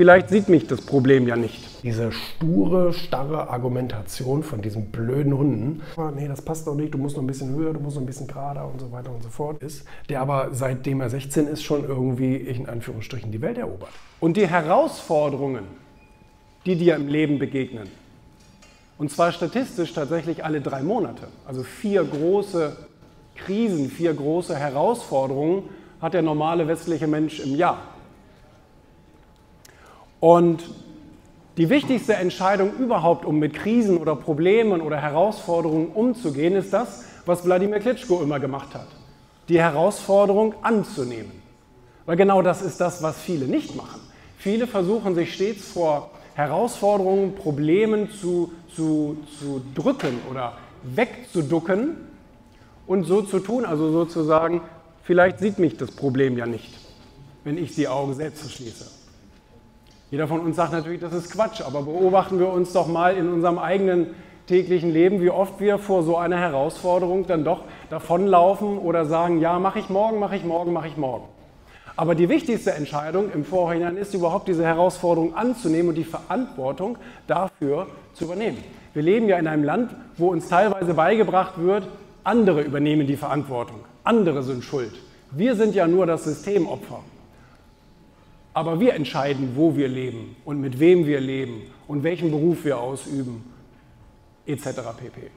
Vielleicht sieht mich das Problem ja nicht. Diese sture, starre Argumentation von diesen blöden Hunden, oh, nee, das passt doch nicht, du musst noch ein bisschen höher, du musst noch ein bisschen gerader und so weiter und so fort, ist, der aber seitdem er 16 ist, schon irgendwie in Anführungsstrichen die Welt erobert. Und die Herausforderungen, die dir im Leben begegnen, und zwar statistisch tatsächlich alle drei Monate, also vier große Krisen, vier große Herausforderungen hat der normale westliche Mensch im Jahr. Und die wichtigste Entscheidung überhaupt, um mit Krisen oder Problemen oder Herausforderungen umzugehen, ist das, was Wladimir Klitschko immer gemacht hat. Die Herausforderung anzunehmen. Weil genau das ist das, was viele nicht machen. Viele versuchen sich stets vor Herausforderungen, Problemen zu, zu, zu drücken oder wegzuducken und so zu tun, also sozusagen, vielleicht sieht mich das Problem ja nicht, wenn ich die Augen selbst schließe. Jeder von uns sagt natürlich, das ist Quatsch, aber beobachten wir uns doch mal in unserem eigenen täglichen Leben, wie oft wir vor so einer Herausforderung dann doch davonlaufen oder sagen, ja, mache ich morgen, mache ich morgen, mache ich morgen. Aber die wichtigste Entscheidung im Vorhinein ist überhaupt diese Herausforderung anzunehmen und die Verantwortung dafür zu übernehmen. Wir leben ja in einem Land, wo uns teilweise beigebracht wird, andere übernehmen die Verantwortung, andere sind schuld. Wir sind ja nur das Systemopfer. Aber wir entscheiden, wo wir leben und mit wem wir leben und welchen Beruf wir ausüben, etc. pp.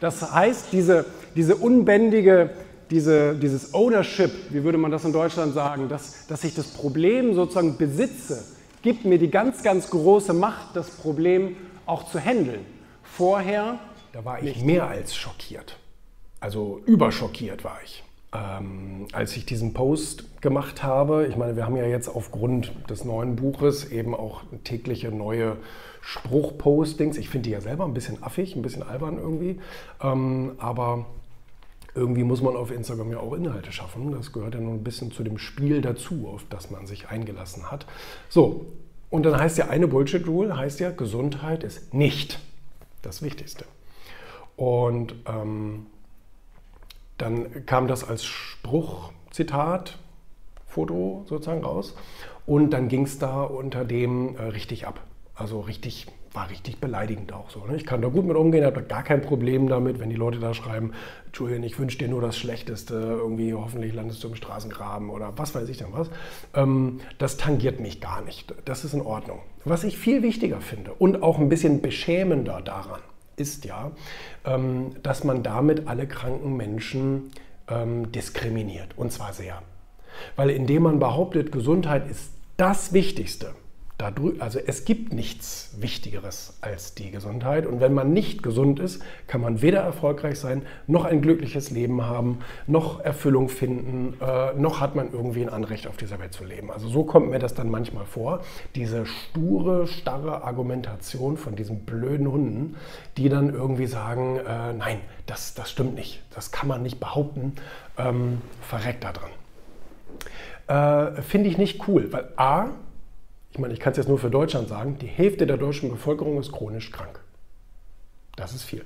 Das heißt, diese, diese unbändige, diese, dieses Ownership, wie würde man das in Deutschland sagen, dass, dass ich das Problem sozusagen besitze, gibt mir die ganz, ganz große Macht, das Problem auch zu handeln. Vorher. Da war ich nicht. mehr als schockiert. Also überschockiert war ich ähm, als ich diesen Post gemacht habe, ich meine, wir haben ja jetzt aufgrund des neuen Buches eben auch tägliche neue Spruchpostings. Ich finde die ja selber ein bisschen affig, ein bisschen albern irgendwie, ähm, aber irgendwie muss man auf Instagram ja auch Inhalte schaffen. Das gehört ja nur ein bisschen zu dem Spiel dazu, auf das man sich eingelassen hat. So, und dann heißt ja eine Bullshit-Rule, heißt ja, Gesundheit ist nicht das Wichtigste. Und ähm, dann kam das als Spruch, Zitat, Foto sozusagen raus. Und dann ging es da unter dem äh, richtig ab. Also richtig, war richtig beleidigend auch so. Ne? Ich kann da gut mit umgehen, habe gar kein Problem damit, wenn die Leute da schreiben, Julian, ich wünsche dir nur das Schlechteste, irgendwie hoffentlich landest du im Straßengraben oder was weiß ich denn was. Ähm, das tangiert mich gar nicht. Das ist in Ordnung. Was ich viel wichtiger finde und auch ein bisschen beschämender daran, ist ja, ähm, dass man damit alle kranken Menschen ähm, diskriminiert. Und zwar sehr. Weil indem man behauptet, Gesundheit ist das Wichtigste, also es gibt nichts Wichtigeres als die Gesundheit. Und wenn man nicht gesund ist, kann man weder erfolgreich sein, noch ein glückliches Leben haben, noch Erfüllung finden, äh, noch hat man irgendwie ein Anrecht auf dieser Welt zu leben. Also so kommt mir das dann manchmal vor. Diese sture, starre Argumentation von diesen blöden Hunden, die dann irgendwie sagen, äh, nein, das, das stimmt nicht, das kann man nicht behaupten, ähm, verreckt da dran. Äh, Finde ich nicht cool, weil a, ich meine, ich kann es jetzt nur für Deutschland sagen, die Hälfte der deutschen Bevölkerung ist chronisch krank. Das ist viel.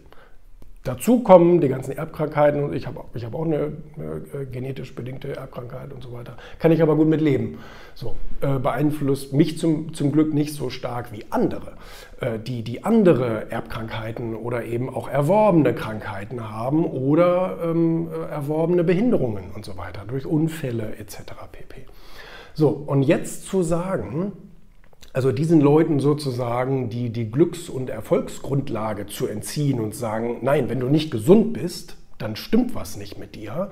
Dazu kommen die ganzen Erbkrankheiten ich habe ich hab auch eine, eine, äh, genetisch bedingte Erbkrankheit und so weiter. Kann ich aber gut mit leben. So, äh, beeinflusst mich zum, zum Glück nicht so stark wie andere, äh, die, die andere Erbkrankheiten oder eben auch erworbene Krankheiten haben oder ähm, äh, erworbene Behinderungen und so weiter durch Unfälle etc. pp. So, und jetzt zu sagen, also diesen Leuten sozusagen die, die Glücks- und Erfolgsgrundlage zu entziehen und sagen, nein, wenn du nicht gesund bist, dann stimmt was nicht mit dir,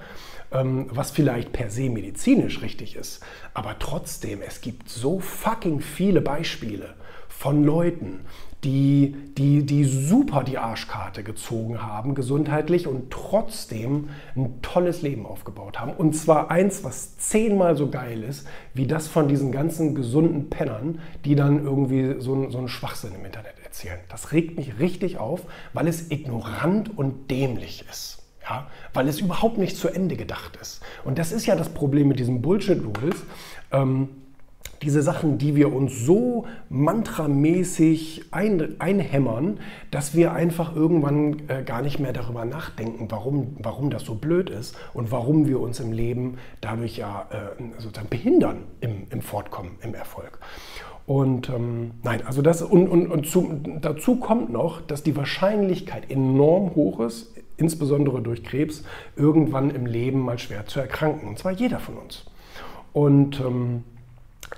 ähm, was vielleicht per se medizinisch richtig ist. Aber trotzdem, es gibt so fucking viele Beispiele von Leuten, die, die, die super die Arschkarte gezogen haben, gesundheitlich und trotzdem ein tolles Leben aufgebaut haben. Und zwar eins, was zehnmal so geil ist, wie das von diesen ganzen gesunden Pennern, die dann irgendwie so, so einen Schwachsinn im Internet erzählen. Das regt mich richtig auf, weil es ignorant und dämlich ist. Ja, weil es überhaupt nicht zu Ende gedacht ist. Und das ist ja das Problem mit diesen Bullshit-Rules. Ähm, diese Sachen, die wir uns so mantramäßig ein, einhämmern, dass wir einfach irgendwann äh, gar nicht mehr darüber nachdenken, warum, warum das so blöd ist und warum wir uns im Leben dadurch ja äh, sozusagen behindern im, im Fortkommen, im Erfolg. Und ähm, nein, also das und, und, und zu, dazu kommt noch, dass die Wahrscheinlichkeit enorm hoch ist, insbesondere durch Krebs, irgendwann im Leben mal schwer zu erkranken. Und zwar jeder von uns. Und ähm,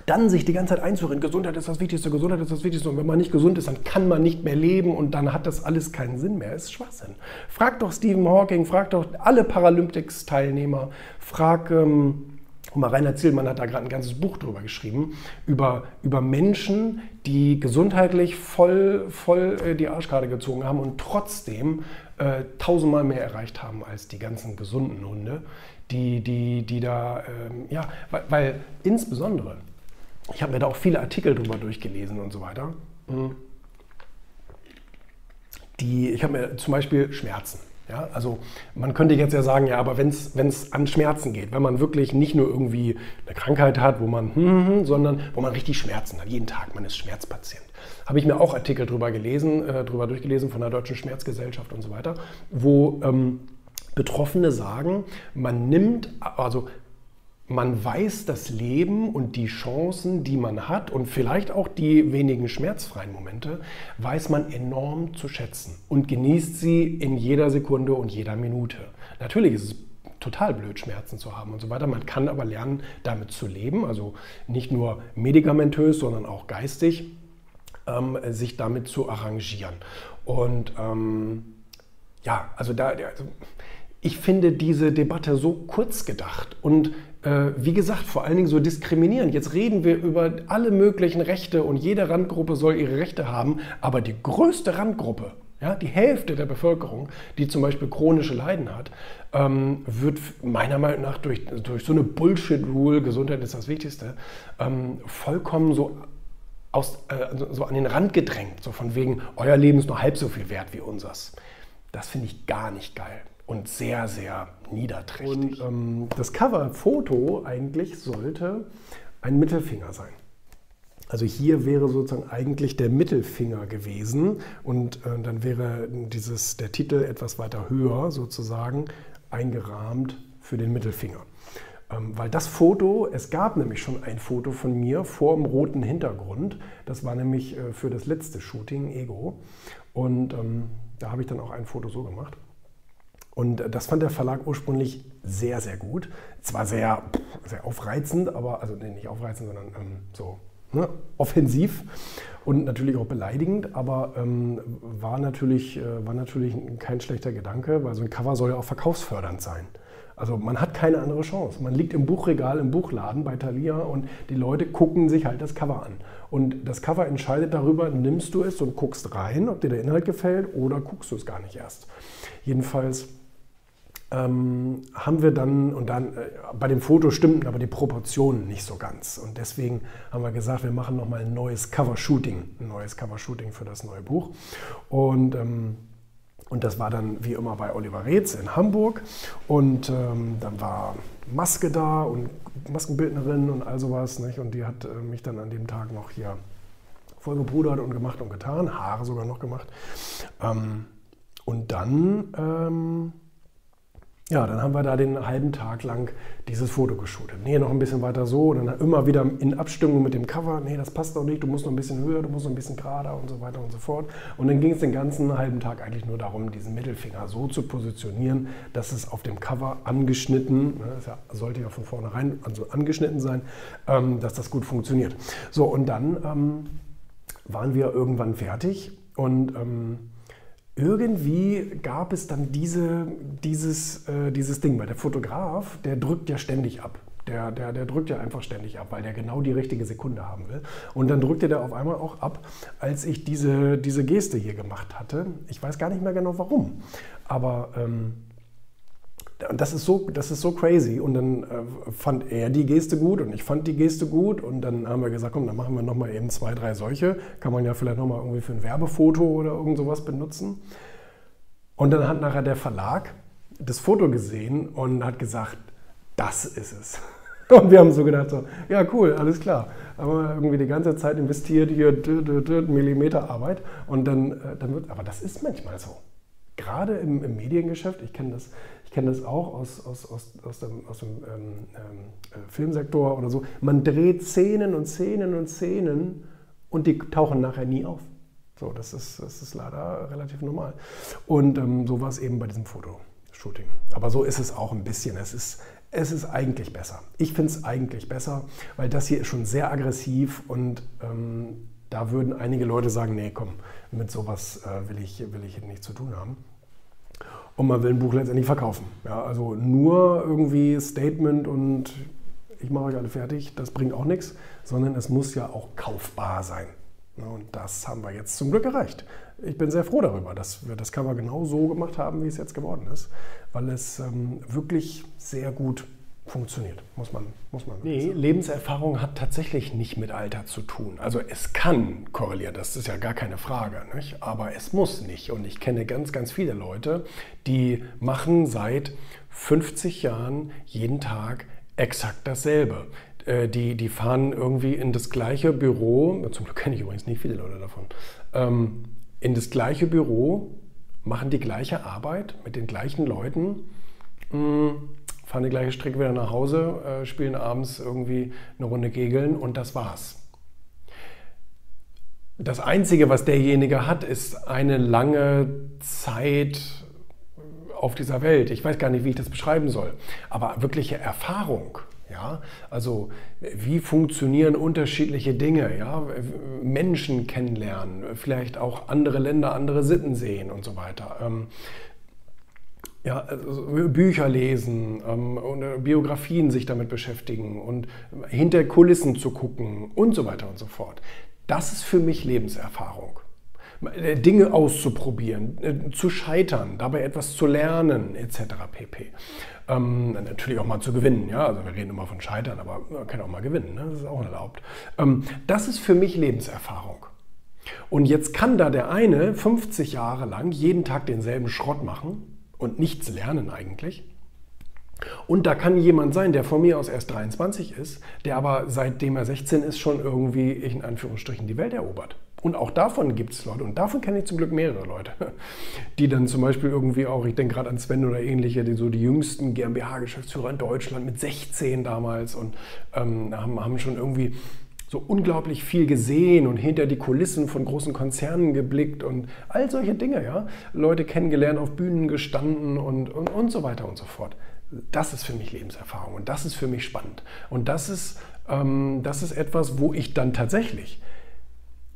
dann sich die ganze Zeit einzureden, Gesundheit ist das Wichtigste, Gesundheit ist das Wichtigste. Und wenn man nicht gesund ist, dann kann man nicht mehr leben und dann hat das alles keinen Sinn mehr. Das ist Schwachsinn. Frag doch Stephen Hawking, frag doch alle Paralympics-Teilnehmer, frag ähm, und mal Rainer Zillmann hat da gerade ein ganzes Buch drüber geschrieben, über, über Menschen, die gesundheitlich voll, voll äh, die Arschkarte gezogen haben und trotzdem äh, tausendmal mehr erreicht haben als die ganzen gesunden Hunde, die, die, die da, ähm, ja, weil, weil insbesondere, ich habe mir da auch viele Artikel drüber durchgelesen und so weiter, hm, die, ich habe mir zum Beispiel Schmerzen. Ja, also man könnte jetzt ja sagen, ja, aber wenn es an Schmerzen geht, wenn man wirklich nicht nur irgendwie eine Krankheit hat, wo man, hm, hm, hm, sondern wo man richtig Schmerzen hat, jeden Tag, man ist Schmerzpatient. Habe ich mir auch Artikel drüber gelesen, äh, drüber durchgelesen von der Deutschen Schmerzgesellschaft und so weiter, wo ähm, Betroffene sagen, man nimmt, also man weiß das Leben und die Chancen, die man hat und vielleicht auch die wenigen schmerzfreien Momente, weiß man enorm zu schätzen und genießt sie in jeder Sekunde und jeder Minute. Natürlich ist es total blöd, Schmerzen zu haben und so weiter. Man kann aber lernen, damit zu leben, also nicht nur medikamentös, sondern auch geistig, ähm, sich damit zu arrangieren. Und ähm, ja, also da, also ich finde diese Debatte so kurz gedacht und wie gesagt, vor allen Dingen so diskriminierend. Jetzt reden wir über alle möglichen Rechte und jede Randgruppe soll ihre Rechte haben, aber die größte Randgruppe, ja, die Hälfte der Bevölkerung, die zum Beispiel chronische Leiden hat, ähm, wird meiner Meinung nach durch, durch so eine Bullshit-Rule, Gesundheit ist das Wichtigste, ähm, vollkommen so, aus, äh, so an den Rand gedrängt. So von wegen, euer Leben ist nur halb so viel wert wie unseres. Das finde ich gar nicht geil und sehr, sehr niederträchtig. Und ähm, das Cover-Foto eigentlich sollte ein Mittelfinger sein. Also hier wäre sozusagen eigentlich der Mittelfinger gewesen und äh, dann wäre dieses, der Titel etwas weiter höher sozusagen eingerahmt für den Mittelfinger. Ähm, weil das Foto, es gab nämlich schon ein Foto von mir vor dem roten Hintergrund. Das war nämlich äh, für das letzte Shooting, Ego. Und ähm, da habe ich dann auch ein Foto so gemacht. Und das fand der Verlag ursprünglich sehr, sehr gut. Zwar sehr, sehr aufreizend, aber, also nee, nicht aufreizend, sondern ähm, so ne, offensiv und natürlich auch beleidigend, aber ähm, war, natürlich, äh, war natürlich kein schlechter Gedanke, weil so ein Cover soll ja auch verkaufsfördernd sein. Also man hat keine andere Chance. Man liegt im Buchregal, im Buchladen bei Thalia und die Leute gucken sich halt das Cover an. Und das Cover entscheidet darüber, nimmst du es und guckst rein, ob dir der Inhalt gefällt oder guckst du es gar nicht erst. Jedenfalls ähm, haben wir dann, und dann äh, bei dem Foto stimmten aber die Proportionen nicht so ganz. Und deswegen haben wir gesagt, wir machen nochmal ein neues Cover-Shooting, ein neues Cover-Shooting für das neue Buch. Und, ähm, und das war dann wie immer bei Oliver Reetz in Hamburg. Und ähm, dann war Maske da und Maskenbildnerin und all sowas. Nicht? Und die hat äh, mich dann an dem Tag noch hier voll gepudert und gemacht und getan, Haare sogar noch gemacht. Ähm, und dann ähm, ja, dann haben wir da den halben Tag lang dieses Foto geshootet. Nee, noch ein bisschen weiter so. Und dann immer wieder in Abstimmung mit dem Cover. Nee, das passt doch nicht. Du musst noch ein bisschen höher, du musst noch ein bisschen gerader und so weiter und so fort. Und dann ging es den ganzen halben Tag eigentlich nur darum, diesen Mittelfinger so zu positionieren, dass es auf dem Cover angeschnitten, ne, das sollte ja von vornherein also angeschnitten sein, ähm, dass das gut funktioniert. So, und dann ähm, waren wir irgendwann fertig und ähm, irgendwie gab es dann diese, dieses, äh, dieses Ding, weil der Fotograf, der drückt ja ständig ab. Der, der, der drückt ja einfach ständig ab, weil der genau die richtige Sekunde haben will. Und dann drückte der auf einmal auch ab, als ich diese, diese Geste hier gemacht hatte. Ich weiß gar nicht mehr genau warum. Aber ähm, und das ist so, das ist so crazy. Und dann äh, fand er die Geste gut und ich fand die Geste gut. Und dann haben wir gesagt, komm, dann machen wir nochmal eben zwei, drei solche. Kann man ja vielleicht nochmal irgendwie für ein Werbefoto oder irgend sowas benutzen. Und dann hat nachher der Verlag das Foto gesehen und hat gesagt, das ist es. Und wir haben so gedacht, so, ja cool, alles klar. Haben wir irgendwie die ganze Zeit investiert, hier Millimeter Arbeit. Und dann, äh, dann wird, aber das ist manchmal so. Gerade im, im Mediengeschäft, ich kenne das ich kenne das auch aus, aus, aus, aus dem, aus dem ähm, ähm, äh, Filmsektor oder so, man dreht Szenen und Szenen und Szenen und die tauchen nachher nie auf. So, das ist, das ist leider relativ normal. Und ähm, so war es eben bei diesem Fotoshooting. Aber so ist es auch ein bisschen. Es ist, es ist eigentlich besser. Ich finde es eigentlich besser, weil das hier ist schon sehr aggressiv und ähm, da würden einige Leute sagen, nee, komm, mit sowas äh, will, ich, will ich nichts zu tun haben. Und man will ein Buch letztendlich verkaufen. Ja, also nur irgendwie Statement und ich mache euch alle fertig, das bringt auch nichts, sondern es muss ja auch kaufbar sein. Und das haben wir jetzt zum Glück erreicht. Ich bin sehr froh darüber, dass wir das Cover genau so gemacht haben, wie es jetzt geworden ist, weil es ähm, wirklich sehr gut funktioniert, muss man, muss man nee, sagen. Lebenserfahrung hat tatsächlich nicht mit Alter zu tun. Also es kann korrelieren, das ist ja gar keine Frage, nicht? aber es muss nicht. Und ich kenne ganz, ganz viele Leute, die machen seit 50 Jahren jeden Tag exakt dasselbe. Äh, die, die fahren irgendwie in das gleiche Büro, zum Glück kenne ich übrigens nicht viele Leute davon, ähm, in das gleiche Büro, machen die gleiche Arbeit mit den gleichen Leuten, mm, fahren die gleiche Strecke wieder nach Hause, äh, spielen abends irgendwie eine Runde Kegeln und das war's. Das Einzige, was derjenige hat, ist eine lange Zeit auf dieser Welt. Ich weiß gar nicht, wie ich das beschreiben soll. Aber wirkliche Erfahrung, ja, also wie funktionieren unterschiedliche Dinge, ja, Menschen kennenlernen, vielleicht auch andere Länder, andere Sitten sehen und so weiter. Ähm, ja, also Bücher lesen ähm, und äh, Biografien sich damit beschäftigen und hinter Kulissen zu gucken und so weiter und so fort. Das ist für mich Lebenserfahrung. Äh, Dinge auszuprobieren, äh, zu scheitern, dabei etwas zu lernen, etc. pp. Ähm, natürlich auch mal zu gewinnen, ja. Also wir reden immer von Scheitern, aber man kann auch mal gewinnen, ne? das ist auch erlaubt. Ähm, das ist für mich Lebenserfahrung. Und jetzt kann da der eine 50 Jahre lang jeden Tag denselben Schrott machen und nichts lernen eigentlich. Und da kann jemand sein, der von mir aus erst 23 ist, der aber seitdem er 16 ist schon irgendwie in Anführungsstrichen die Welt erobert. Und auch davon gibt es Leute, und davon kenne ich zum Glück mehrere Leute, die dann zum Beispiel irgendwie auch, ich denke gerade an Sven oder ähnliche, die so die jüngsten GmbH-Geschäftsführer in Deutschland mit 16 damals und ähm, haben, haben schon irgendwie so unglaublich viel gesehen und hinter die Kulissen von großen Konzernen geblickt und all solche Dinge, ja. Leute kennengelernt, auf Bühnen gestanden und, und, und so weiter und so fort. Das ist für mich Lebenserfahrung und das ist für mich spannend. Und das ist, ähm, das ist etwas, wo ich dann tatsächlich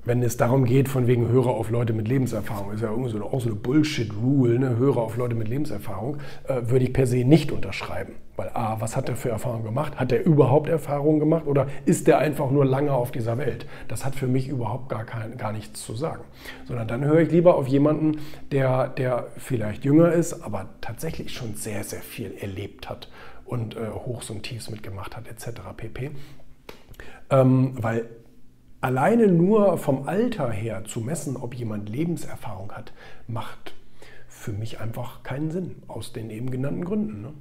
wenn es darum geht, von wegen Hörer auf Leute mit Lebenserfahrung, ist ja irgendwie so eine, auch so eine Bullshit-Rule, ne? Hörer auf Leute mit Lebenserfahrung, äh, würde ich per se nicht unterschreiben. Weil A, was hat er für Erfahrungen gemacht? Hat er überhaupt Erfahrungen gemacht oder ist er einfach nur lange auf dieser Welt? Das hat für mich überhaupt gar, kein, gar nichts zu sagen. Sondern dann höre ich lieber auf jemanden, der, der vielleicht jünger ist, aber tatsächlich schon sehr, sehr viel erlebt hat und äh, Hochs und Tiefs mitgemacht hat, etc. pp. Ähm, weil Alleine nur vom Alter her zu messen, ob jemand Lebenserfahrung hat, macht für mich einfach keinen Sinn, aus den eben genannten Gründen. Ne?